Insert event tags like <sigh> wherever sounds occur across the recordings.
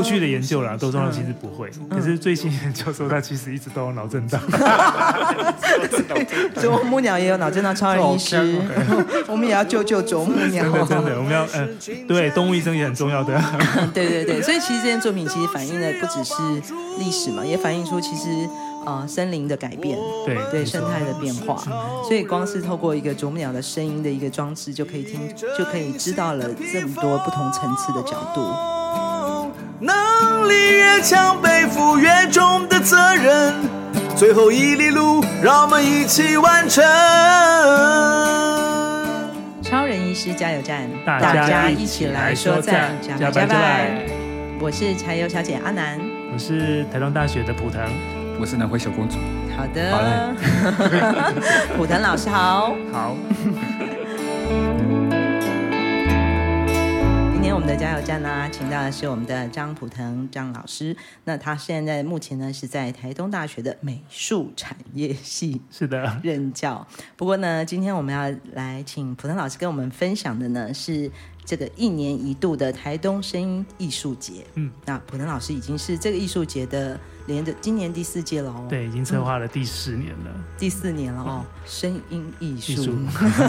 过去的研究啦，都说他其实不会。可是最新研究说他其实一直都有脑震荡。<laughs> <laughs> <laughs> 啄木鸟也有脑震荡超人医师，我们也要救救啄木鸟。真的真的，我们要嗯，对，动物医生也很重要的。对对对，所以其实这件作品其实反映的不只是历史嘛，也反映出其实。啊、呃，森林的改变，对对，生态的变化，所以光是透过一个啄木鸟的声音的一个装置，就可以听，就可以知道了这么多不同层次的角度。能力越强，背负越重的责任，最后一里路，让我们一起完成。超人医师加油站，大家一起来说赞，加拜加拜。我是柴油小姐阿南，我是台东大学的普腾。我是南回小公主。好的，好 <laughs> 普腾老师好。好。的加油站呢，请到的是我们的张普腾张老师。那他现在目前呢是在台东大学的美术产业系，<laughs> 是的，<laughs> 任教。不过呢，今天我们要来请普腾老师跟我们分享的呢是。这个一年一度的台东声音艺术节，嗯，那普能老师已经是这个艺术节的连着今年第四届了哦，对，已经策划了第四年了，嗯、第四年了哦，声音艺术，艺术。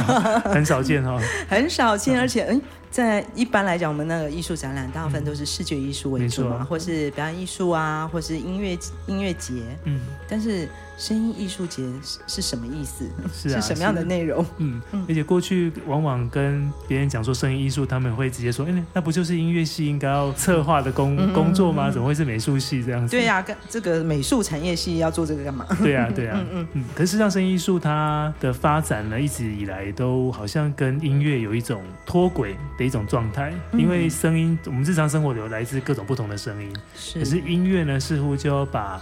<laughs> 很少见哦，<laughs> 很少见，而且嗯。在一般来讲，我们那个艺术展览大部分都是视觉艺术为主嘛，嗯、或是表演艺术啊，或是音乐音乐节。嗯，但是声音艺术节是是什么意思？是、啊、是什么样的内容？嗯，而且过去往往跟别人讲说声音艺术，他们会直接说：“哎，那不就是音乐系应该要策划的工、嗯、工作吗？怎么会是美术系这样子？”对呀、啊，跟这个美术产业系要做这个干嘛？对呀、啊，对呀、啊，嗯嗯嗯。可是实际上，声音艺术它的发展呢，一直以来都好像跟音乐有一种脱轨。的一种状态，因为声音，我们日常生活有来自各种不同的声音，是。可是音乐呢，似乎就要把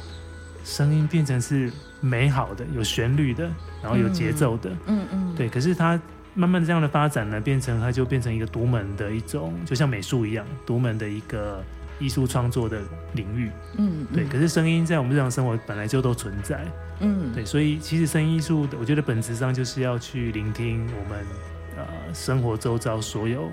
声音变成是美好的、有旋律的，然后有节奏的，嗯嗯，对。可是它慢慢的这样的发展呢，变成它就变成一个独门的一种，就像美术一样，独门的一个艺术创作的领域，嗯，对。可是声音在我们日常生活本来就都存在，嗯，对。所以其实声音艺术，我觉得本质上就是要去聆听我们。呃，生活周遭所有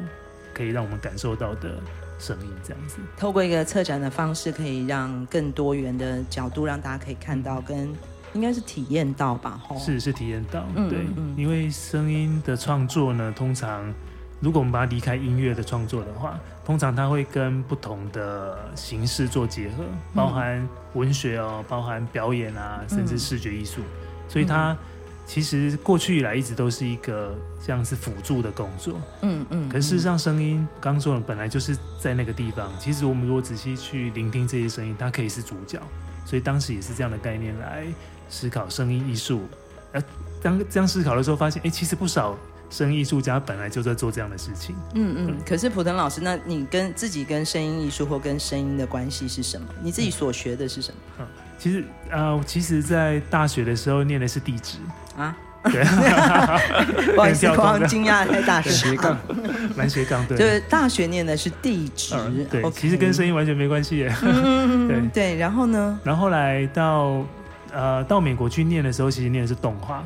可以让我们感受到的声音，这样子，透过一个策展的方式，可以让更多元的角度让大家可以看到，跟应该是体验到吧？吼，是是体验到，嗯、对，嗯、因为声音的创作呢，通常如果我们把它离开音乐的创作的话，通常它会跟不同的形式做结合，包含文学哦，包含表演啊，甚至视觉艺术，嗯、所以它。其实过去以来一直都是一个像是辅助的工作，嗯嗯。可是事实上，声音刚刚说了，本来就是在那个地方。其实我们如果仔细去聆听这些声音，它可以是主角。所以当时也是这样的概念来思考声音艺术。呃，当这样思考的时候，发现，哎，其实不少声音艺术家本来就在做这样的事情。嗯嗯。可是普腾老师，那你跟自己跟声音艺术或跟声音的关系是什么？你自己所学的是什么？嗯其实啊、呃，其实，在大学的时候念的是地质啊，对，<laughs> 不好意思，光惊讶在大学斜杠，<laughs> 蛮斜杠，对，就是大学念的是地质、嗯，对，okay. 其实跟声音完全没关系耶，嗯、<laughs> 对对，然后呢，然后后来到呃到美国去念的时候，其实念的是动画。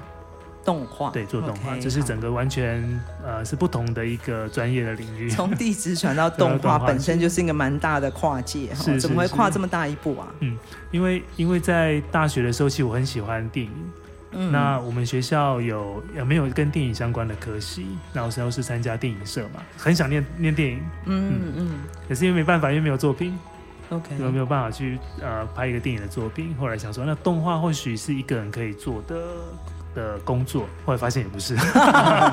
动画对，做动画，这、是整个完全呃是不同的一个专业的领域。从地质传到动画 <laughs> 本身就是一个蛮大的跨界哈，怎么会跨这么大一步啊？嗯，因为因为在大学的时候，其实我很喜欢电影。嗯，那我们学校有有没有跟电影相关的科系？那我时候是参加电影社嘛，很想念念电影。嗯嗯嗯，可是因为没办法，因为没有作品。OK，有没有办法去呃拍一个电影的作品？后来想说，那动画或许是一个人可以做的。的工作，后来发现也不是，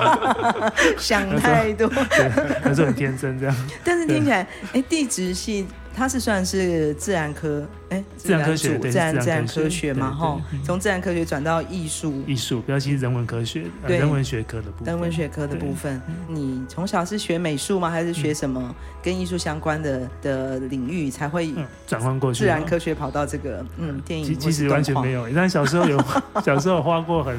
<laughs> 想太多，<laughs> 对，那时候很天真这样。但是听起来，哎，地质系它是算是自然科，哎，自然科学，自然自然科学嘛，哈，从自然科学转到艺术，艺术，比较其实人文科学，人文学科的部分，人文学科的部分。你从小是学美术吗？还是学什么跟艺术相关的的领域才会转换过去？自然科学跑到这个，嗯，电影其实完全没有。但小时候有，<laughs> 小时候有画过很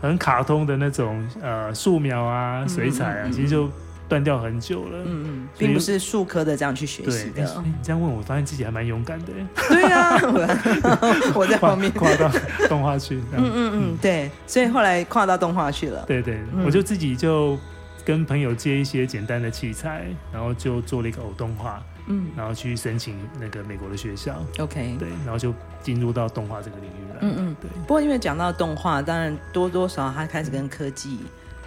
很卡通的那种呃素描啊、水彩啊，其实就。断掉很久了，嗯嗯，并不是术科的这样去学习的。你这样问我，发现自己还蛮勇敢的。<laughs> 对啊，我 <laughs> 在旁边跨到动画去。嗯嗯嗯，对，所以后来跨到动画去了。对对，我就自己就跟朋友借一些简单的器材，然后就做了一个偶动画。嗯，然后去申请那个美国的学校，OK，对，然后就进入到动画这个领域了，嗯嗯，对。不过因为讲到动画，当然多多少少它开始跟科技。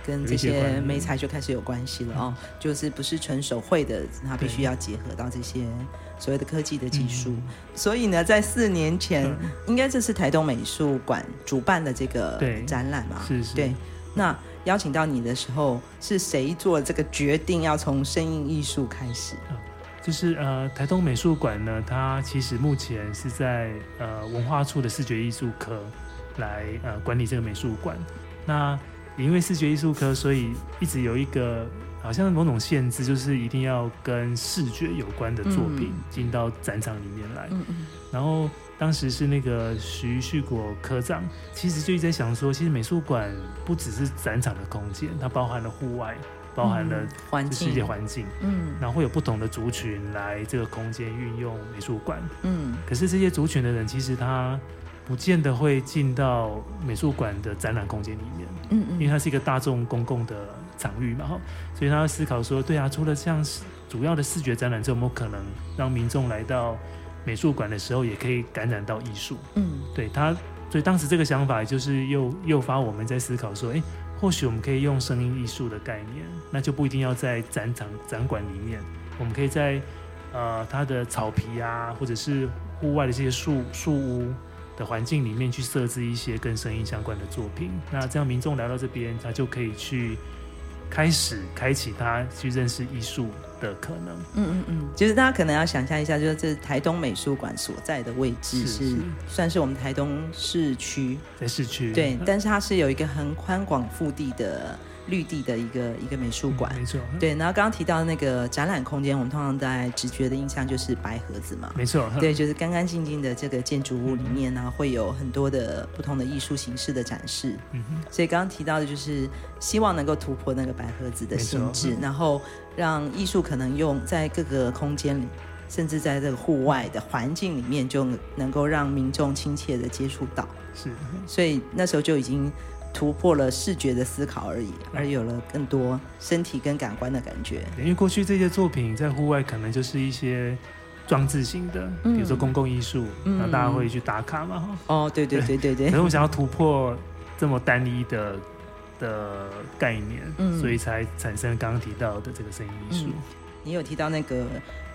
跟这些媒材就开始有关系了哦，就是不是纯手绘的，它必须要结合到这些所谓的科技的技术。所以呢，在四年前，应该这是台东美术馆主办的这个展览嘛？是是。对，那邀请到你的时候，是谁做这个决定要从声音艺术开始？就是呃，台东美术馆呢，它其实目前是在呃文化处的视觉艺术科来呃管理这个美术馆。那因为视觉艺术科，所以一直有一个好像某种限制，就是一定要跟视觉有关的作品进到展场里面来。嗯嗯。然后当时是那个徐旭国科长，其实就一直在想说，其实美术馆不只是展场的空间，它包含了户外，包含了环境，世界环境。嗯。然后会有不同的族群来这个空间运用美术馆。嗯。可是这些族群的人，其实他。不见得会进到美术馆的展览空间里面，嗯嗯，因为它是一个大众公共的场域嘛，哈，所以他要思考说，对啊，除了像主要的视觉展览之外，有没有可能让民众来到美术馆的时候，也可以感染到艺术？嗯，对他，所以当时这个想法就是诱诱发我们在思考说，哎，或许我们可以用声音艺术的概念，那就不一定要在展场展馆里面，我们可以在呃它的草皮啊，或者是户外的这些树树屋。的环境里面去设置一些跟声音相关的作品，那这样民众来到这边，他就可以去开始开启他去认识艺术的可能。嗯嗯嗯，其实大家可能要想象一下，就是这台东美术馆所在的位置是，是算是我们台东市区，在市区。对，但是它是有一个很宽广腹地的。绿地的一个一个美术馆，嗯，没错。对，然后刚刚提到那个展览空间，我们通常在直觉的印象就是白盒子嘛，没错。对，就是干干净净的这个建筑物里面呢，会有很多的不同的艺术形式的展示。嗯哼。所以刚刚提到的就是希望能够突破那个白盒子的性质，然后让艺术可能用在各个空间里，甚至在这个户外的环境里面，就能够让民众亲切的接触到。是。所以那时候就已经。突破了视觉的思考而已，而有了更多身体跟感官的感觉。因为过去这些作品在户外可能就是一些装置型的，嗯、比如说公共艺术，那、嗯、大家会去打卡嘛。哦，对对对对对。可是我想要突破这么单一的的概念，嗯、所以才产生刚刚提到的这个声音艺术、嗯。你有提到那个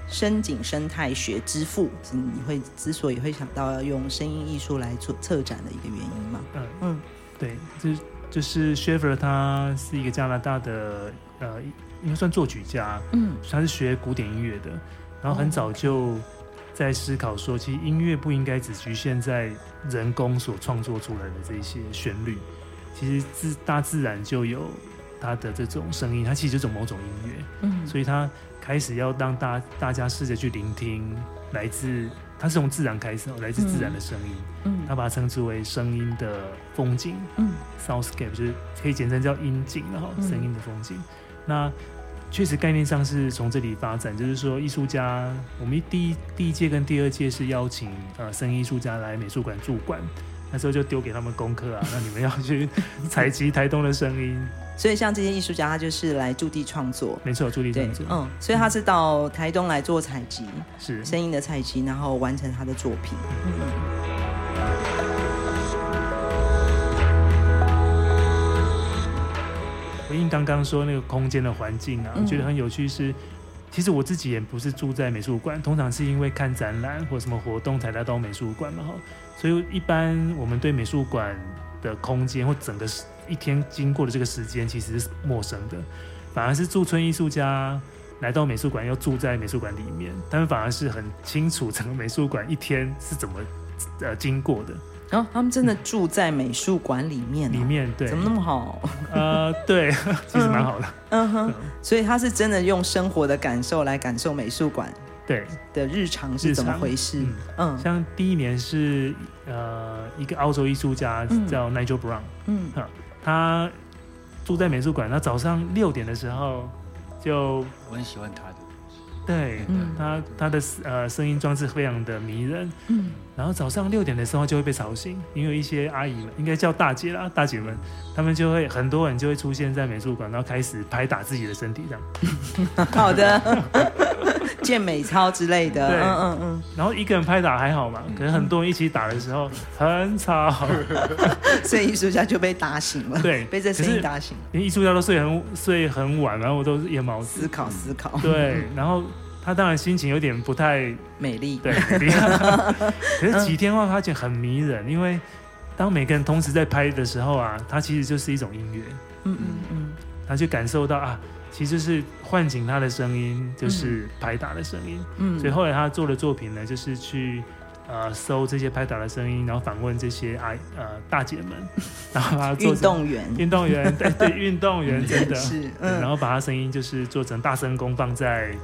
深井生态学之父，你会之所以会想到要用声音艺术来做策展的一个原因吗？嗯嗯。对，就就是 Schaeffer 他是一个加拿大的呃，应该算作曲家，嗯，他是学古典音乐的，然后很早就在思考说，其实音乐不应该只局限在人工所创作出来的这些旋律，其实自大自然就有它的这种声音，它其实就是某种音乐，嗯，所以他开始要让大大家试着去聆听来自。它是从自然开始，来自自然的声音。嗯，他把它称之为声音的风景。嗯，soundscape 就是可以简称叫音景，然后声音的风景。嗯、那确实概念上是从这里发展，就是说艺术家，我们第一第一届跟第二届是邀请呃声音艺术家来美术馆驻馆，那时候就丢给他们功课啊，那你们要去 <laughs> 采集台东的声音。所以像这些艺术家，他就是来驻地创作，没错，驻地创作。嗯，所以他是到台东来做采集，是声音的采集，然后完成他的作品。嗯。回应刚刚说那个空间的环境啊，我觉得很有趣是。是其实我自己也不是住在美术馆，通常是因为看展览或什么活动才来到美术馆嘛。哈，所以一般我们对美术馆的空间或整个一天经过的这个时间其实是陌生的，反而是驻村艺术家来到美术馆，要住在美术馆里面，他们反而是很清楚整个美术馆一天是怎么呃经过的。然后、哦、他们真的住在美术馆里面、哦，里面对，怎么那么好？呃，对，<laughs> 其实蛮好的。嗯哼，所以他是真的用生活的感受来感受美术馆。对。的日常是怎么回事？嗯，像第一年是呃一个澳洲艺术家叫 Nigel Brown，嗯，他住在美术馆，他早上六点的时候就我很喜欢他的，对，他他的呃声音装置非常的迷人，嗯，然后早上六点的时候就会被吵醒，因为一些阿姨们应该叫大姐啦，大姐们，他们就会很多人就会出现在美术馆，然后开始拍打自己的身体这样，<laughs> 好的。<laughs> <laughs> 健美操之类的。对，嗯嗯嗯。然后一个人拍打还好嘛，可能很多人一起打的时候很吵，<laughs> 所以艺术家就被打醒了。对，被这声音打醒。连艺术家都睡很睡很晚，然后我都夜猫子。思考思考。对，然后他当然心情有点不太美丽。对，美丽。<laughs> 可是几天后发现很迷人，因为当每个人同时在拍的时候啊，它其实就是一种音乐。嗯嗯嗯。他就感受到啊。其实是唤醒他的声音，就是拍打的声音。嗯，所以后来他做的作品呢，就是去呃搜这些拍打的声音，然后访问这些啊呃大姐们，<laughs> 然后他做运动员，运动员对对，<laughs> 运动员真的是，嗯然后把他声音就是做成大声公放在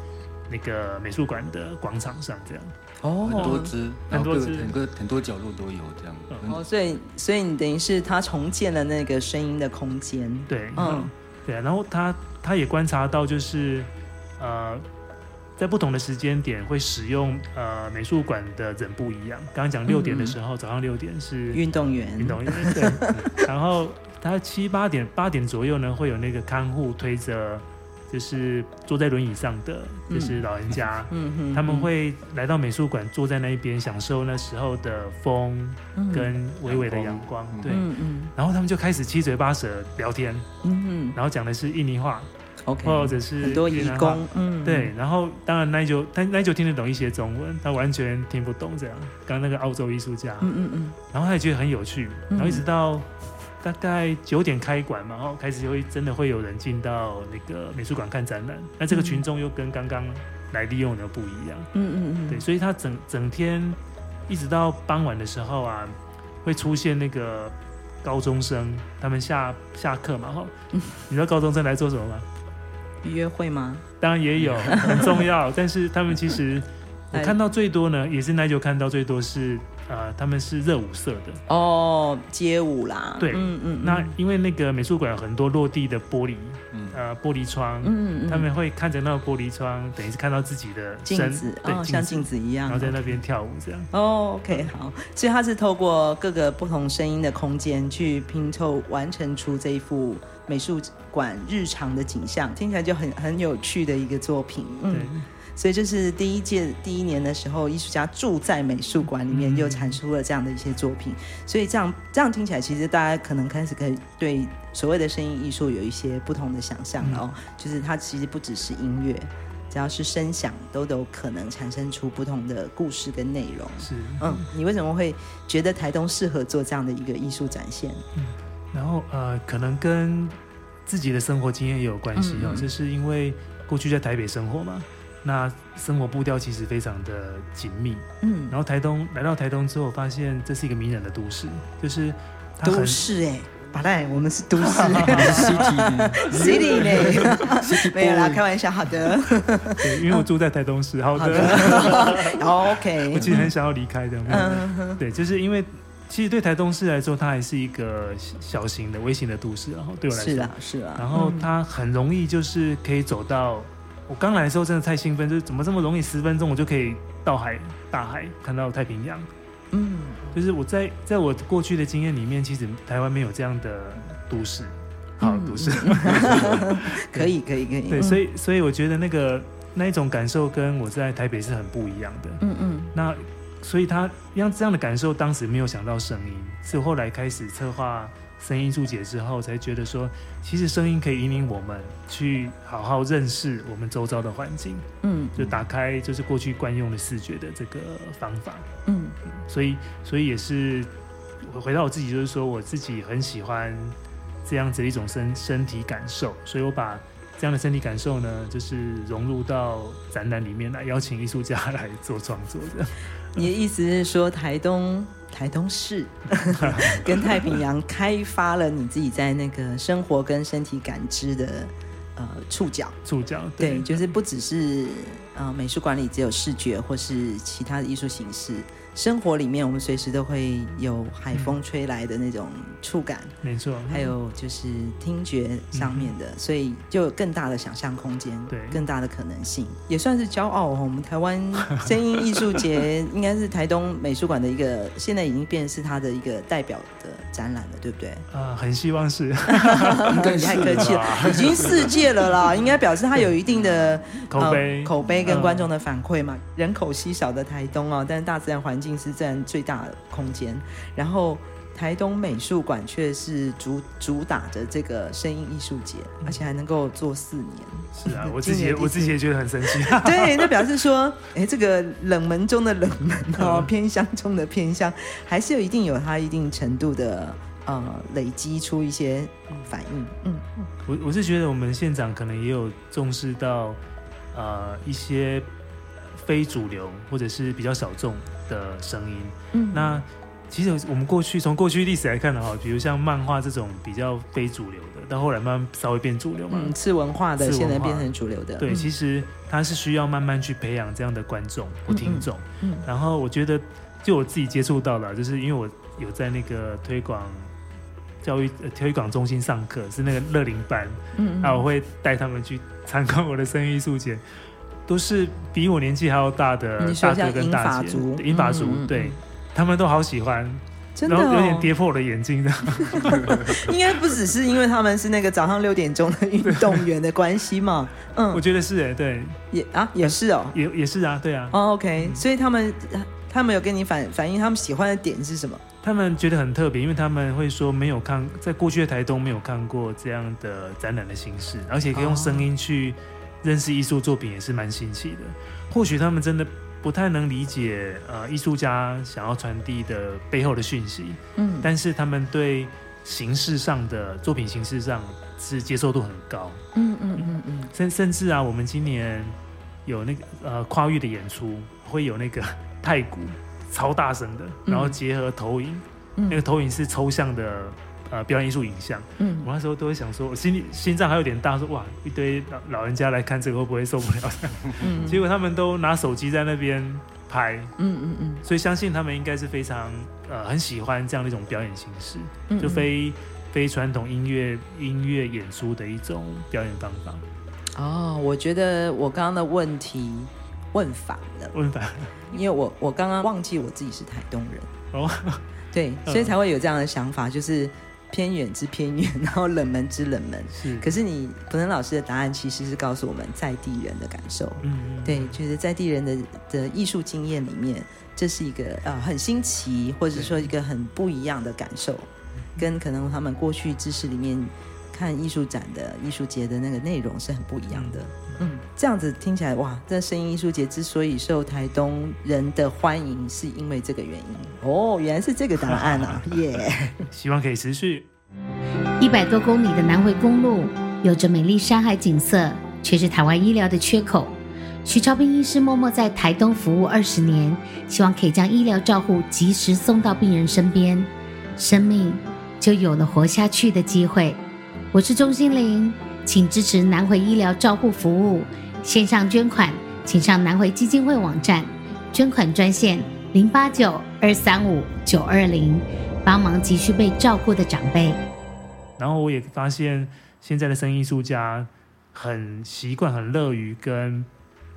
那个美术馆的广场上，这样。哦，很多只，很多只，很多很多角落都有这样。哦，所以所以你等于是他重建了那个声音的空间。对，嗯，对啊，然后他。他也观察到，就是，呃，在不同的时间点会使用呃美术馆的人不一样。刚刚讲六点的时候，嗯、早上六点是运动员，运动员对。然后他七八点八点左右呢，会有那个看护推着，就是坐在轮椅上的，就是老人家，嗯嗯，他们会来到美术馆，坐在那一边，享受那时候的风跟微微的阳光，对，嗯嗯。然后他们就开始七嘴八舌聊天，嗯嗯，然后讲的是印尼话。Okay, 或者是很多义工，嗯，对，然后当然那就他那就听得懂一些中文，他完全听不懂这样。刚刚那个澳洲艺术家，嗯嗯嗯，然后他也觉得很有趣，然后一直到大概九点开馆嘛，然后开始就会真的会有人进到那个美术馆看展览，那这个群众又跟刚刚来利用的不一样，嗯嗯嗯，对，所以他整整天一直到傍晚的时候啊，会出现那个高中生，他们下下课嘛，哈，<laughs> 你知道高中生来做什么吗？约会吗？当然也有，<laughs> 很重要。但是他们其实，<laughs> 我看到最多呢，也是耐久看到最多是，呃，他们是热舞社的哦，街舞啦。对，嗯嗯。那因为那个美术馆有很多落地的玻璃，呃，玻璃窗，嗯嗯，他们会看着那个玻璃窗，等于是看到自己的镜子，对，像镜子一样，然后在那边跳舞这样。哦，OK，好。所以他是透过各个不同声音的空间去拼凑，完成出这一幅。美术馆日常的景象听起来就很很有趣的一个作品，嗯，对所以这是第一届第一年的时候，艺术家住在美术馆里面，又产出了这样的一些作品。嗯、所以这样这样听起来，其实大家可能开始可以对所谓的声音艺术有一些不同的想象哦，嗯、就是它其实不只是音乐，只要是声响都有可能产生出不同的故事跟内容。是，嗯，你为什么会觉得台东适合做这样的一个艺术展现？嗯然后呃，可能跟自己的生活经验也有关系哦，就是因为过去在台北生活嘛，那生活步调其实非常的紧密，嗯，然后台东来到台东之后，发现这是一个迷人的都市，就是都市哎，宝黛，我们是都市，<laughs> city，city 呢，没有啦，开玩笑，好的，<laughs> 对，因为我住在台东市，好的，，<laughs> OK，我其实很想要离开的，嗯，对，就是因为。其实对台东市来说，它还是一个小型的、微型的都市。然后对我来说，是啊，是啊。然后它很容易，就是可以走到。我刚来的时候真的太兴奋，就是怎么这么容易？十分钟我就可以到海、大海，看到太平洋。嗯，就是我在在我过去的经验里面，其实台湾没有这样的都市，好都市。<laughs> 可以，可以，可以。对，所以所以我觉得那个那一种感受跟我在台北是很不一样的。嗯嗯。那。所以他让这样的感受，当时没有想到声音，是后来开始策划声音注解之后，才觉得说，其实声音可以引领我们去好好认识我们周遭的环境。嗯，就打开就是过去惯用的视觉的这个方法。嗯，所以所以也是回到我自己，就是说我自己很喜欢这样子的一种身身体感受，所以我把这样的身体感受呢，就是融入到展览里面来，邀请艺术家来做创作这样。你的意思是说，台东台东市 <laughs> 跟太平洋开发了你自己在那个生活跟身体感知的呃触角？触角对，对，就是不只是呃美术馆里只有视觉或是其他的艺术形式，生活里面，我们随时都会有海风吹来的那种触感，没错。还有就是听觉上面的，所以就有更大的想象空间，对，更大的可能性，也算是骄傲哦。我们台湾声音艺术节应该是台东美术馆的一个，现在已经变成是它的一个代表的展览了，对不对？啊，很希望是。你 <laughs> 太客气了，已经世界了啦，应该表示它有一定的 <laughs> 口碑、口碑跟观众的反馈嘛。人口稀少的台东哦，但是大自然环境。是占最大的空间，然后台东美术馆却是主主打着这个声音艺术节，而且还能够做四年。是啊，<laughs> 我自己我自己也觉得很神奇。<laughs> <laughs> 对，那表示说，哎，这个冷门中的冷门哦，偏乡中的偏乡，还是有一定有它一定程度的呃累积出一些反应。嗯嗯，我我是觉得我们县长可能也有重视到呃一些。非主流或者是比较小众的声音，嗯，那其实我们过去从过去历史来看的话，比如像漫画这种比较非主流的，到后来慢慢稍微变主流嘛，嗯，次文化的现在变成主流的，对，其实它是需要慢慢去培养这样的观众或听众，嗯，然后我觉得就我自己接触到了，就是因为我有在那个推广教育推广中心上课，是那个乐龄班，嗯，那我会带他们去参观我的声音艺术节。都是比我年纪还要大的大哥跟大姐，银发族，对，他们都好喜欢，然后有点跌破我的眼镜的。<laughs> 应该不只是因为他们是那个早上六点钟的运动员的关系嘛？嗯，我觉得是哎，对，也啊也是哦，也也是啊，对啊。哦，OK，所以他们他们有跟你反反映他们喜欢的点是什么？他们觉得很特别，因为他们会说没有看在过去的台东没有看过这样的展览的形式，而且可以用声音去。认识艺术作品也是蛮新奇的，或许他们真的不太能理解呃艺术家想要传递的背后的讯息，嗯，但是他们对形式上的作品形式上是接受度很高，嗯嗯嗯嗯，甚甚至啊，我们今年有那个呃跨域的演出，会有那个 <laughs> 太鼓超大声的，然后结合投影，嗯，那个投影是抽象的。呃，表演艺术影像，嗯，我那时候都会想说，我心里心脏还有点大，说哇，一堆老老人家来看这个会不会受不了？嗯，<laughs> 结果他们都拿手机在那边拍，嗯嗯嗯，所以相信他们应该是非常呃很喜欢这样的一种表演形式，嗯嗯。就非非传统音乐音乐演出的一种表演方法。哦，我觉得我刚刚的问题问反了，问反。了，因为我我刚刚忘记我自己是台东人。哦，对，<laughs> 所以才会有这样的想法，就是。偏远之偏远，<laughs> 然后冷门之冷门。是，可是你普能老师的答案其实是告诉我们在地人的感受。嗯，嗯，对，就是在地人的的艺术经验里面，这是一个呃很新奇，或者说一个很不一样的感受，跟可能他们过去知识里面看艺术展的艺术节的那个内容是很不一样的。嗯嗯，这样子听起来哇，这声音艺术节之所以受台东人的欢迎，是因为这个原因哦，原来是这个答案啊，<laughs> 耶希望可以持续。一百多公里的南回公路，有着美丽山海景色，却是台湾医疗的缺口。徐超斌医师默默在台东服务二十年，希望可以将医疗照护及时送到病人身边，生命就有了活下去的机会。我是钟欣凌。请支持南回医疗照护服务，线上捐款，请上南回基金会网站，捐款专线零八九二三五九二零，帮忙急需被照顾的长辈。然后我也发现，现在的声音艺术家很习惯、很乐于跟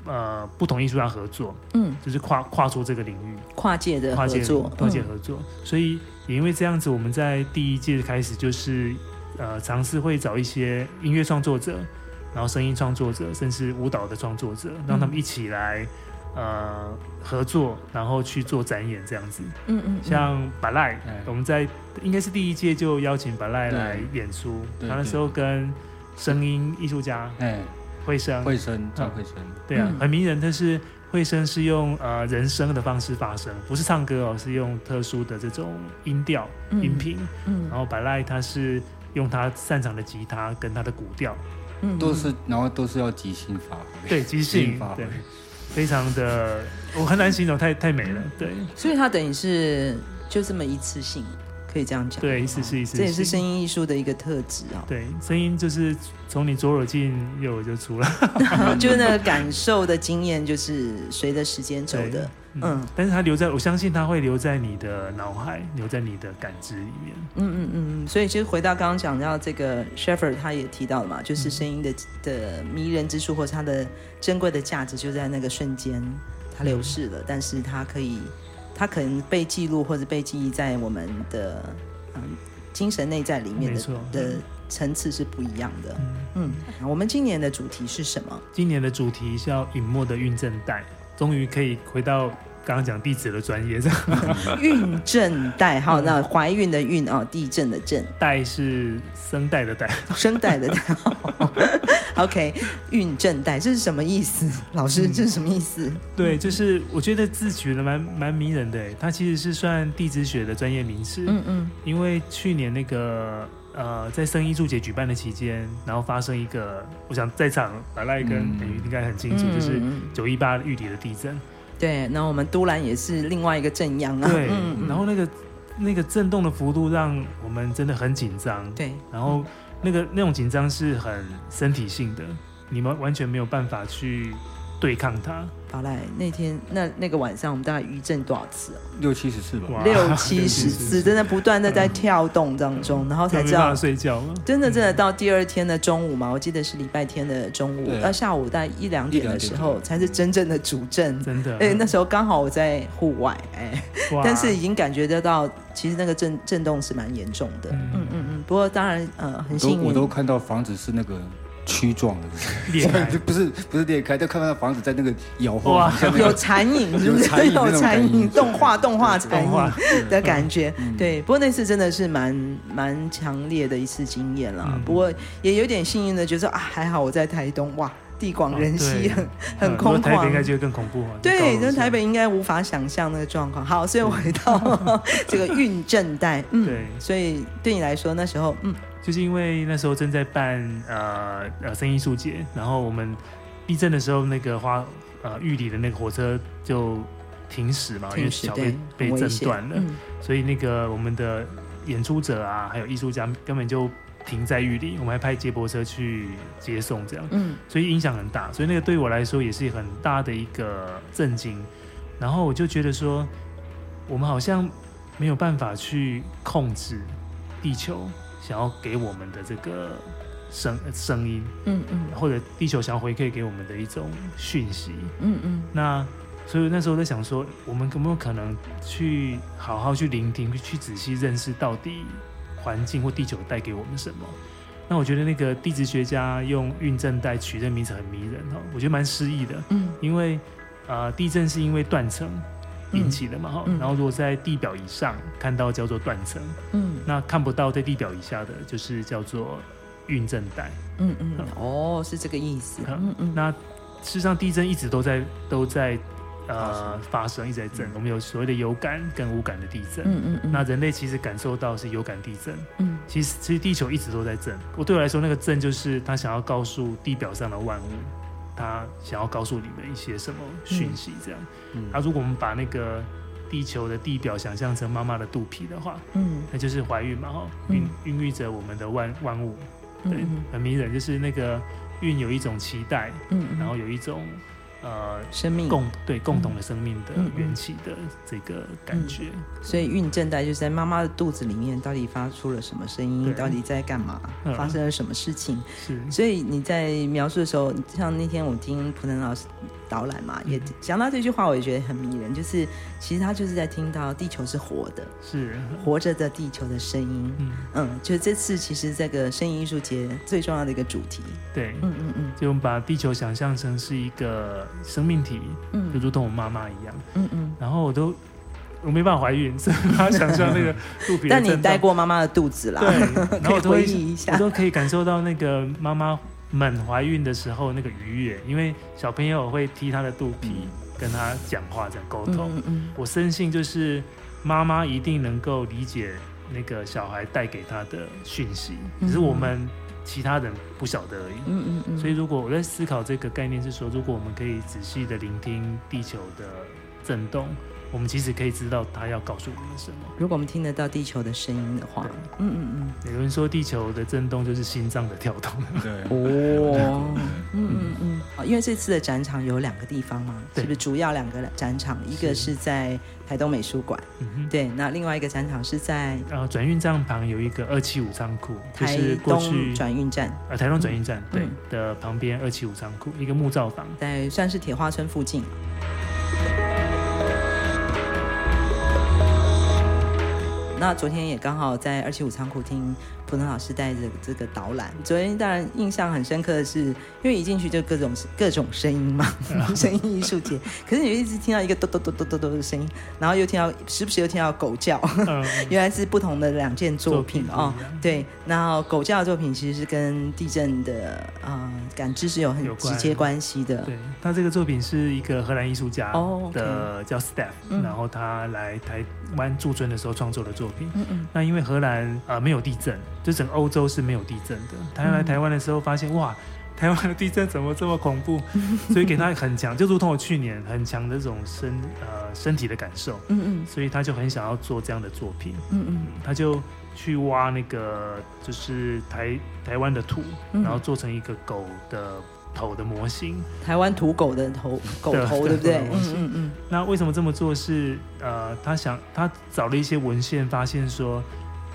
呃不同艺术家合作，嗯，就是跨跨出这个领域，跨界的合作，跨界合作。嗯、所以也因为这样子，我们在第一届开始就是。呃，尝试会找一些音乐创作者，然后声音创作者，甚至舞蹈的创作者，让他们一起来呃合作，然后去做展演这样子。嗯嗯。像巴赖，我们在应该是第一届就邀请巴赖来演出，他那时候跟声音艺术家，哎，惠生，惠生，赵惠声，对啊，很迷人。但是惠生是用呃人声的方式发声，不是唱歌哦，是用特殊的这种音调、音频。嗯。然后巴赖他是。用他擅长的吉他跟他的鼓调，嗯，都是，然后都是要即兴发挥，对，即兴发挥，非常的，我很难形容，太太美了，对。所以他等于是就这么一次性，可以这样讲，对，一次是一次，这也是声音艺术的一个特质啊。对，声音就是从你左耳进右耳就出了，<laughs> 就是那个感受的经验，就是随着时间走的。嗯，但是它留在，我相信它会留在你的脑海，留在你的感知里面。嗯嗯嗯，所以其实回到刚刚讲到这个 Sheffer 他也提到了嘛，就是声音的的迷人之处，或者它的珍贵的价值，就在那个瞬间它流逝了，嗯、但是它可以，它可能被记录或者被记忆在我们的嗯精神内在里面的的层次是不一样的。嗯，嗯，我们今年的主题是什么？今年的主题是要隐没的运震带。终于可以回到刚刚讲地质的专业上，韵震 <laughs> 带，好，那怀孕的孕啊，地震的震，带是声带的带，声带的带。<laughs> OK，孕震带这是什么意思？老师，这是什么意思？嗯、对，就是我觉得字取的蛮蛮迷人的，它其实是算地质学的专业名词。嗯嗯，因为去年那个。呃，在声艺术节举办的期间，然后发生一个，我想在场马赖跟等于应该很清楚，嗯、就是九一八玉里的地震。对，然后我们都兰也是另外一个震央啊。对，嗯、然后那个那个震动的幅度让我们真的很紧张。对，然后那个那种紧张是很身体性的，你们完全没有办法去对抗它。好来，那天那那个晚上，我们大概余震多少次？六七十次吧。六七十次，真的不断的在跳动当中，然后才知道睡觉。真的真的到第二天的中午嘛，我记得是礼拜天的中午，到下午大概一两点的时候，才是真正的主震。真的。哎，那时候刚好我在户外，哎，但是已经感觉得到，其实那个震震动是蛮严重的。嗯嗯嗯。不过当然，呃，很幸运。我都看到房子是那个。曲状的，<laughs> 裂开不是不是裂开，就看到房子在那个摇晃，有残影，是不是有残影？动画动画残影的感觉，对。不过那次真的是蛮蛮强烈的一次经验了。不过也有点幸运的，觉得啊，还好我在台东，哇，地广人稀，很很空旷。台北应该就会更恐怖。对，那台北应该无法想象那个状况。好，所以回到 <laughs> 这个运震带，嗯，对。所以对你来说，那时候，嗯。就是因为那时候正在办呃呃声艺术节，然后我们地震的时候，那个花呃玉里的那个火车就停驶嘛，因为桥被被震断了，嗯、所以那个我们的演出者啊，还有艺术家根本就停在玉里，我们还派接驳车去接送，这样，嗯，所以影响很大，所以那个对我来说也是很大的一个震惊，然后我就觉得说，我们好像没有办法去控制地球。想要给我们的这个声声音，嗯嗯，或者地球想要回馈给我们的一种讯息，嗯嗯。那所以那时候在想说，我们有没有可能去好好去聆听，去仔细认识到底环境或地球带给我们什么？那我觉得那个地质学家用运震带取这名字很迷人哈，我觉得蛮诗意的，嗯，因为啊、呃，地震是因为断层。引起的嘛哈，嗯、然后如果在地表以上看到叫做断层，嗯，那看不到在地表以下的，就是叫做运震带，嗯嗯，哦，是这个意思，嗯嗯，那事实上地震一直都在都在呃发生，一直在震，嗯、我们有所谓的有感跟无感的地震，嗯嗯嗯，那人类其实感受到是有感地震，嗯，其实其实地球一直都在震，我对我来说那个震就是他想要告诉地表上的万物。他想要告诉你们一些什么讯息？这样，嗯，啊，如果我们把那个地球的地表想象成妈妈的肚皮的话，嗯，那就是怀孕嘛，哈，孕孕育着我们的万万物，对，很迷人，就是那个孕有一种期待，嗯，然后有一种。呃，生命共对共同的生命的缘起的这个感觉，嗯嗯、所以孕震带就是在妈妈的肚子里面，到底发出了什么声音？到底在干嘛？嗯、发生了什么事情？是，所以你在描述的时候，像那天我听普腾老师。导览嘛，也讲到这句话，我也觉得很迷人。就是其实他就是在听到地球是活的，是活着的地球的声音。嗯嗯，就是这次其实这个声音艺术节最重要的一个主题。对，嗯嗯嗯，就我们把地球想象成是一个生命体，嗯，就如同我妈妈一样。嗯嗯，然后我都我没办法怀孕，所以他想象那个 <laughs> 肚皮。但你带过妈妈的肚子啦，对，<laughs> 然后我都会一下，我都可以感受到那个妈妈。们怀孕的时候那个愉悦，因为小朋友会踢她的肚皮，跟她讲话，在沟通。嗯嗯、我深信就是妈妈一定能够理解那个小孩带给她的讯息，只是我们其他人不晓得而已。嗯嗯嗯、所以如果我在思考这个概念是说，如果我们可以仔细的聆听地球的震动。我们其实可以知道它要告诉我们什么。如果我们听得到地球的声音的话，嗯嗯嗯，有人说地球的震动就是心脏的跳动。对，因为这次的展场有两个地方嘛，是不是主要两个展场？一个是。在台东美术馆，对，那另外一个展场是在呃转运站旁有一个二七五仓库，台东转运站，呃台东转运站对的旁边二七五仓库一个木造房，在算是铁花村附近。那昨天也刚好在二七五仓库听普通老师带着这个导览。昨天当然印象很深刻的是，因为一进去就各种各种声音嘛，<laughs> 声音艺术节。可是你一直听到一个咚咚咚咚咚咚的声音，然后又听到时不时又听到狗叫，<laughs> 原来是不同的两件作品哦。对，然后狗叫的作品其实是跟地震的呃感知是有很直接关系的。对，他这个作品是一个荷兰艺术家的叫 Stef，然后他来台湾驻村的时候创作的作品。嗯嗯，那因为荷兰呃没有地震，就整个欧洲是没有地震的。他来台湾的时候发现，哇，台湾的地震怎么这么恐怖？<laughs> 所以给他很强，就如同我去年很强的这种身呃身体的感受。嗯嗯，所以他就很想要做这样的作品。嗯嗯，他就去挖那个就是台台湾的土，然后做成一个狗的。头的模型，台湾土狗的头，狗头对不对？嗯嗯嗯。那为什么这么做是？是呃，他想他找了一些文献，发现说，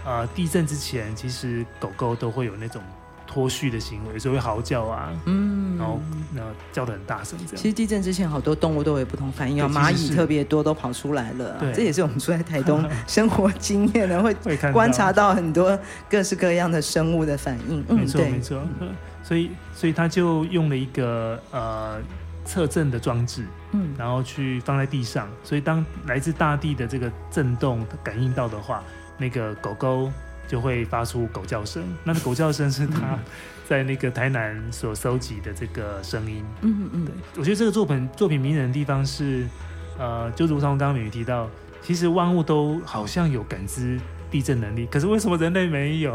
呃，地震之前其实狗狗都会有那种脱序的行为，所以会嚎叫啊，嗯，然后那叫的很大声这样。其实地震之前好多动物都有不同反应，蚂蚁特别多，都跑出来了。对，这也是我们住在台东 <laughs> 生活经验的，会观察到很多各式各样的生物的反应。没错，没错。所以，所以他就用了一个呃测震的装置，嗯，然后去放在地上，所以当来自大地的这个震动感应到的话，那个狗狗就会发出狗叫声。那个狗叫声是他在那个台南所收集的这个声音。嗯嗯嗯。对，我觉得这个作品作品迷人的地方是，呃，就如同刚刚美瑜提到，其实万物都好像有感知地震能力，可是为什么人类没有？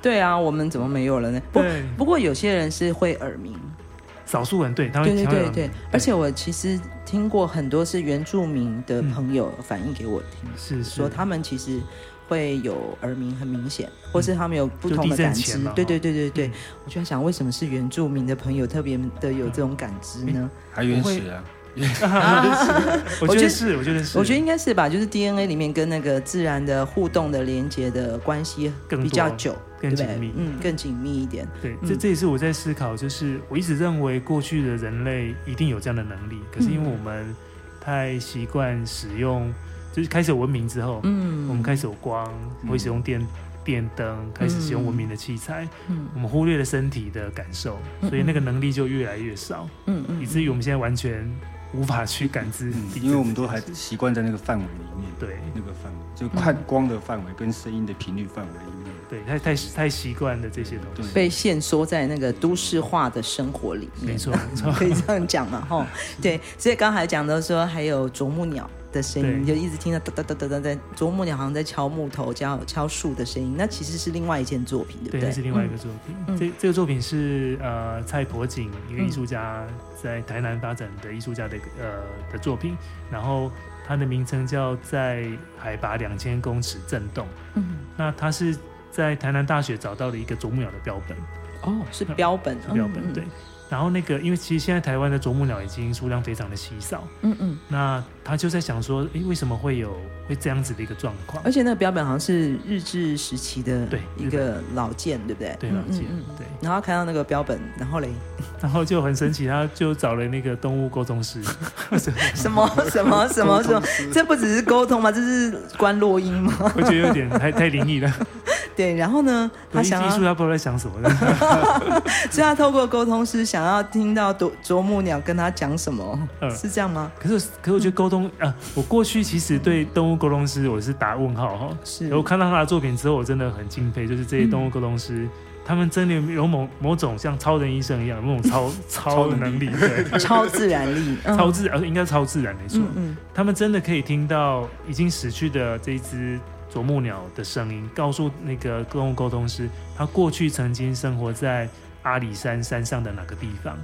对啊，我们怎么没有了呢？不，不过有些人是会耳鸣，少数人对，他对对对对。而且我其实听过很多是原住民的朋友反映给我听，是说他们其实会有耳鸣很明显，或是他们有不同的感知。对对对对对，我就在想，为什么是原住民的朋友特别的有这种感知呢？还原始啊。我 <laughs> <laughs> 觉得是，我觉得是，我觉得应该是吧。就是 DNA 里面跟那个自然的互动的连接的关系比较久，更紧密，嗯，更紧密一点。对，这这也是我在思考，就是我一直认为过去的人类一定有这样的能力，可是因为我们太习惯使用，就是开始有文明之后，嗯，我们开始有光，会使用电电灯，开始使用文明的器材，嗯，我们忽略了身体的感受，所以那个能力就越来越少，嗯嗯，以至于我们现在完全。无法去感知，因为我们都还习惯在那个范围里面，对。那个范围，就看光的范围跟声音的频率范围里面，对，太太太习惯的这些东西，被限缩在那个都市化的生活里面，没错，没错，可以这样讲嘛，哈，对，所以刚才讲到说还有啄木鸟。的声音就一直听到哒哒哒哒哒在啄木鸟好像在敲木头、敲敲树的声音，那其实是另外一件作品，对不对？对，是另外一个作品。嗯、这这个作品是呃蔡婆景一个艺术家在台南发展的艺术家的呃的作品，然后它的名称叫在海拔两千公尺震动。嗯，那它是在台南大学找到了一个啄木鸟的标本。哦，是标本，是标本，嗯、对。然后那个，因为其实现在台湾的啄木鸟已经数量非常的稀少，嗯嗯，那他就在想说，哎，为什么会有会这样子的一个状况？而且那个标本好像是日治时期的对一个老件，对不对？对老件，对。然后看到那个标本，然后嘞，<laughs> 然后就很神奇，他就找了那个动物沟通师，<laughs> 什么什么什么什么，这不只是沟通吗？这是观落音吗？我觉得有点太太灵异了。对，然后呢，他想艺术家不知道在想什么，<laughs> 所以他透过沟通师想要听到啄啄木鸟跟他讲什么，嗯、是这样吗？可是，可是我觉得沟通、嗯、啊，我过去其实对动物沟通师我是打问号哈，是。我看到他的作品之后，我真的很敬佩，就是这些动物沟通师，嗯、他们真的有某某种像超人医生一样，某种超 <laughs> 超的能力，对，超自然力，嗯、超自然，应该超自然没错，嗯，嗯，他们真的可以听到已经死去的这一只。啄木鸟的声音告诉那个动物沟通师，他过去曾经生活在阿里山山上的哪个地方，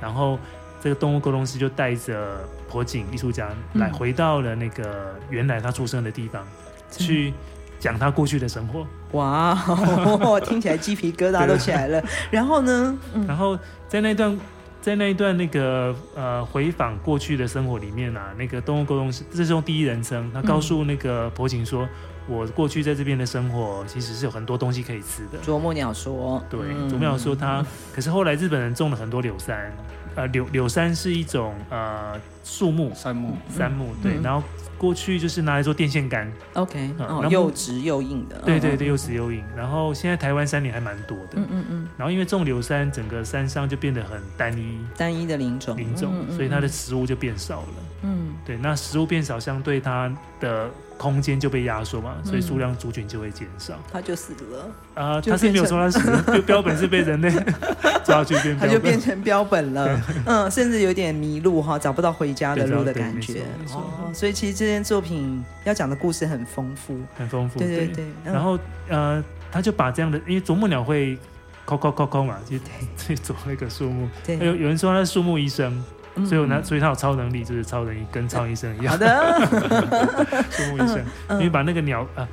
然后这个动物沟通师就带着柏景艺术家来回到了那个原来他出生的地方，嗯、去讲他过去的生活。哇、哦，听起来鸡皮疙瘩都起来了。<laughs> 然后呢？然后在那段在那一段那个呃回访过去的生活里面啊，那个动物沟通师，这是用第一人称，他告诉那个婆琴说：“嗯、我过去在这边的生活其实是有很多东西可以吃的。”啄木鸟说：“对，啄木鸟说它，可是后来日本人种了很多柳杉，呃，柳柳杉是一种呃树木，杉木，杉木，对，然后。”过去就是拿来做电线杆，OK，哦，又直又硬的，对对对，又直又硬。然后现在台湾山林还蛮多的，嗯嗯嗯。然后因为种柳杉，整个山上就变得很单一，单一的林种，林种，所以它的食物就变少了。嗯，对，那食物变少，相对它的。空间就被压缩嘛，所以数量族群就会减少，他就死了啊！他是没有说他死了，<laughs> 标本是被人类 <laughs> 抓去变，他就变成标本了。<laughs> 嗯，甚至有点迷路哈，找不到回家的路的感觉。哦，所以其实这件作品要讲的故事很丰富，很丰富。对对对。然后呃，他就把这样的，因为啄木鸟会抠抠抠抠嘛，就去啄那个树木。对，有有人说他是树木医生。所以我拿，所以他有超能力，就是超能力跟超医生一样。好的，<laughs> 树木医生，因为把那个鸟啊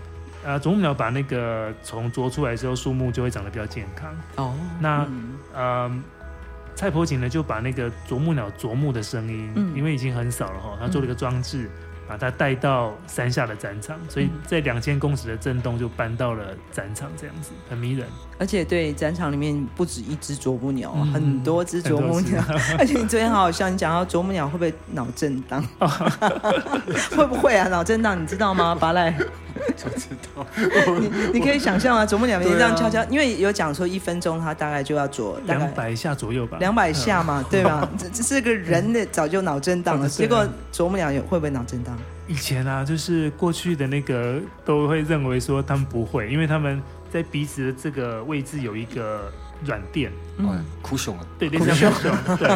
啊，啄木鸟把那个虫啄出来之后，树木就会长得比较健康。哦，那呃，蔡婆琴呢就把那个啄木鸟啄木的声音，因为已经很少了哈，他做了一个装置。把它带到山下的展场，所以在两千公尺的震动就搬到了展场，这样子很迷人。而且对展场里面不止一只啄木鸟，嗯、很多只啄木鸟。<laughs> 而且你昨天好好笑，你讲到啄木鸟会不会脑震荡？<laughs> 会不会啊？脑震荡你知道吗？巴赖。<laughs> 就知道，你你可以想象啊，啄木鸟每天这样敲敲，因为有讲说一分钟它大概就要啄两百下左右吧，两百下嘛，对吧？这这是个人的早就脑震荡了，结果啄木鸟有会不会脑震荡？以前啊，就是过去的那个都会认为说他们不会，因为他们在鼻子的这个位置有一个软垫，嗯，酷熊啊，对，酷熊，对，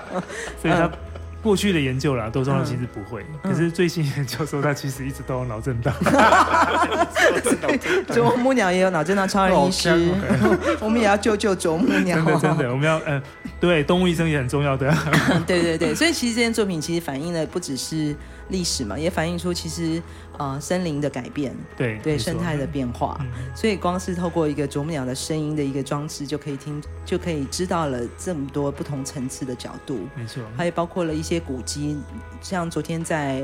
<laughs> 所以他。过去的研究啦，都说他其实不会，嗯、可是最新研究说他其实一直都有脑震荡。<laughs> <laughs> 啄木鸟也有脑震荡超人医师，我们也要救救啄木鸟。真的真的，我们要嗯，对，动物医生也很重要的。对对对，所以其实这件作品其实反映的不只是历史嘛，也反映出其实。呃，森林的改变，对对，生态的变化，嗯、所以光是透过一个啄木鸟的声音的一个装置，就可以听，就可以知道了这么多不同层次的角度。没错，还有包括了一些古迹，像昨天在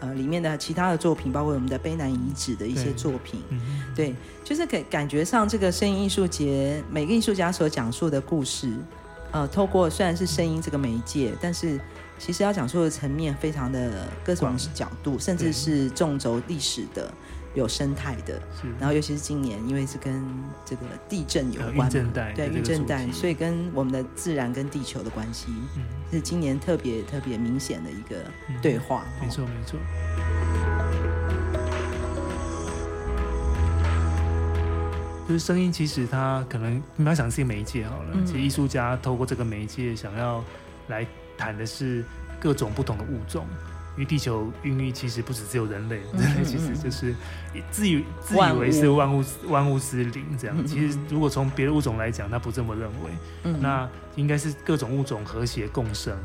呃里面的其他的作品，包括我们的卑南遗址的一些作品，对，对，就是感感觉上这个声音艺术节，每个艺术家所讲述的故事，呃，透过虽然是声音这个媒介，但是。其实要讲述的层面非常的各种角度，甚至是纵轴历史的、有生态的。然后尤其是今年，因为是跟这个地震有关，对，地震带，所以跟我们的自然跟地球的关系，嗯、是今年特别特别明显的一个对话。嗯、没错，没错。就是声音，其实它可能你要想是一个媒介好了。嗯、其实艺术家透过这个媒介，想要来。谈的是各种不同的物种，因为地球孕育其实不止只有人类，<laughs> 人类其实就是自以自以为是万物万物之灵这样。其实如果从别的物种来讲，他不这么认为。那应该是各种物种和谐共生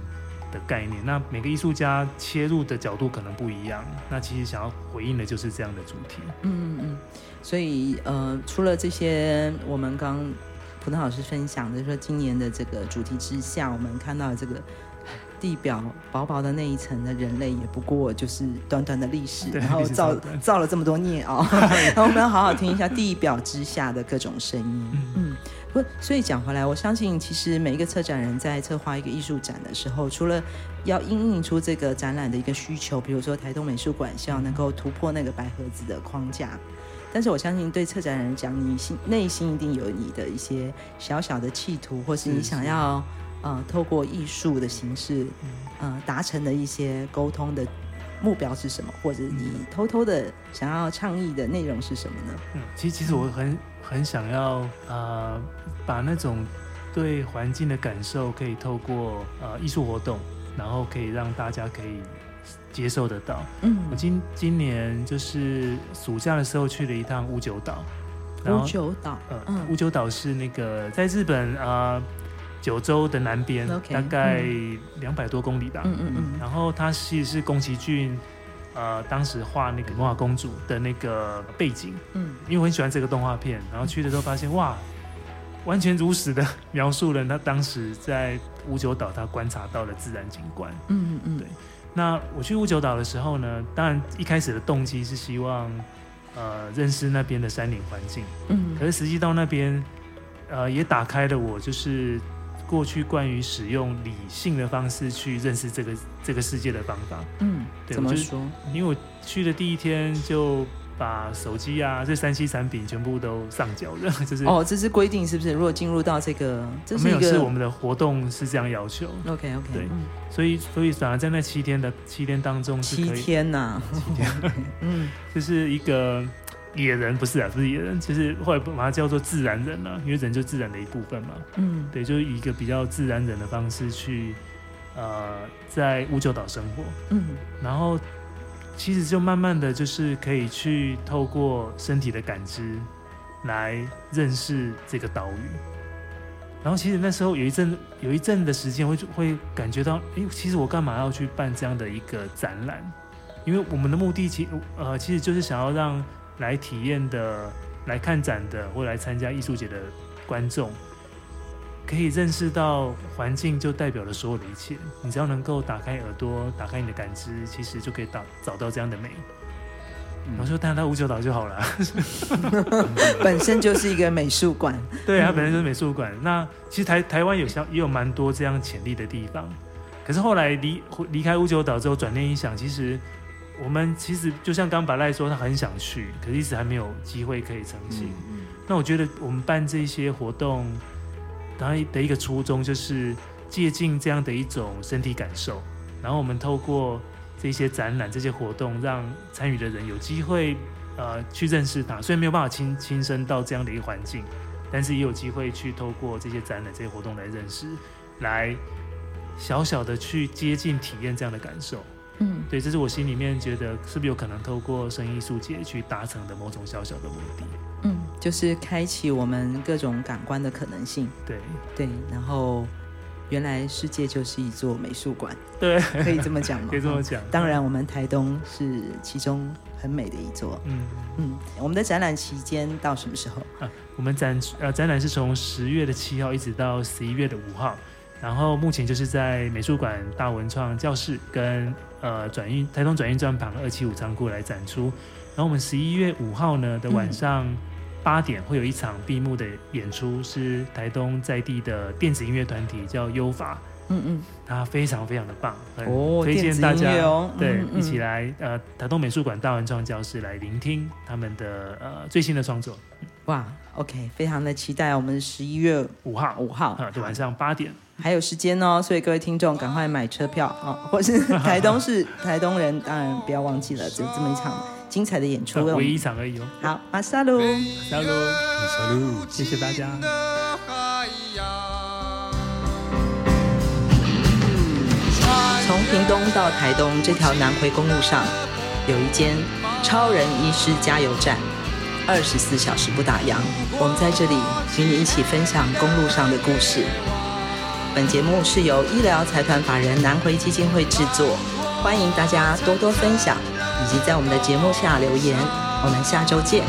的概念。那每个艺术家切入的角度可能不一样。那其实想要回应的就是这样的主题。嗯嗯嗯。所以呃，除了这些，我们刚普通老师分享的说，今年的这个主题之下，我们看到的这个。地表薄薄的那一层的人类，也不过就是短短的历史，然后造造了这么多孽啊！<laughs> 然后我们要好好听一下地表之下的各种声音。嗯，不，所以讲回来，我相信其实每一个策展人在策划一个艺术展的时候，除了要应应出这个展览的一个需求，比如说台东美术馆希望能够突破那个白盒子的框架，但是我相信对策展人讲，你心内心一定有你的一些小小的企图，或是你想要。呃，透过艺术的形式，呃，达成的一些沟通的目标是什么？或者你偷偷的想要倡议的内容是什么呢？嗯，其实其实我很很想要呃，把那种对环境的感受可以透过呃艺术活动，然后可以让大家可以接受得到。嗯，我今今年就是暑假的时候去了一趟五九岛。屋久岛，呃，屋久岛是那个在日本啊。呃九州的南边，Okay, 大概两百多公里吧。嗯嗯嗯。然后它其实是宫崎骏，呃，当时画那个魔法公主的那个背景。嗯。因为我很喜欢这个动画片，然后去的时候发现，哇，完全如实的描述了他当时在五九岛他观察到的自然景观。嗯嗯嗯，对。那我去五九岛的时候呢，当然一开始的动机是希望呃认识那边的山林环境。嗯。可是实际到那边，呃，也打开了我就是过去关于使用理性的方式去认识这个这个世界的方法。嗯。对，怎么说？因为我去的第一天就。把手机啊，这三 C 产品全部都上缴了，<laughs> 就是哦，这是规定是不是？如果进入到这个，这是没有，是我们的活动是这样要求。OK OK，对，所以所以反而在那七天的七天当中是可以，七天呐、啊，七天，<laughs> 嗯，<laughs> 就是一个野人，不是啊，不是野人，就是后来把它叫做自然人了，因为人就自然的一部分嘛。嗯，对，就是以一个比较自然人的方式去，呃，在五九岛生活。嗯，然后。其实就慢慢的就是可以去透过身体的感知来认识这个岛屿，然后其实那时候有一阵有一阵的时间会会感觉到，哎，其实我干嘛要去办这样的一个展览？因为我们的目的其呃其实就是想要让来体验的、来看展的或来参加艺术节的观众。可以认识到环境就代表了所有的一切。你只要能够打开耳朵，打开你的感知，其实就可以找找到这样的美。然后说带他五九岛就好了，<laughs> 本身就是一个美术馆。对，啊本身就是美术馆。那其实台台湾有相也有蛮多这样潜力的地方。可是后来离离开五九岛之后，转念一想，其实我们其实就像刚白赖说，他很想去，可是一直还没有机会可以成行。嗯嗯。那我觉得我们办这些活动。然的一个初衷就是借鉴这样的一种身体感受，然后我们透过这些展览、这些活动，让参与的人有机会呃去认识它。虽然没有办法亲亲身到这样的一个环境，但是也有机会去透过这些展览、这些活动来认识，来小小的去接近体验这样的感受。嗯，对，这是我心里面觉得是不是有可能透过声艺术节去达成的某种小小的目的。嗯，就是开启我们各种感官的可能性。对对，然后原来世界就是一座美术馆。对，可以这么讲吗？可以这么讲。当然，我们台东是其中很美的一座。嗯嗯，我们的展览期间到什么时候？啊，我们展呃展览是从十月的七号一直到十一月的五号，然后目前就是在美术馆大文创教室跟呃转运台东转运站旁二七五仓库来展出。然后我们十一月五号呢的晚上。嗯八点会有一场闭幕的演出，是台东在地的电子音乐团体叫优法，嗯嗯，它非常非常的棒，哦，推荐大家哦，对，嗯嗯一起来呃台东美术馆大文创教室来聆听他们的呃最新的创作。哇，OK，非常的期待，我们十一月五号五号啊，对，晚上八点还有时间哦，所以各位听众赶快买车票啊，或是台东是 <laughs> 台东人，当然不要忘记了，只有这么一场。精彩的演出，唯一一场而已哦。好，马萨鲁，马萨鲁，马萨鲁，谢谢大家。从屏东到台东这条南回公路上，有一间超人医师加油站，二十四小时不打烊。我们在这里与你一起分享公路上的故事。本节目是由医疗财团法人南回基金会制作，欢迎大家多多分享。以及在我们的节目下留言，我们下周见。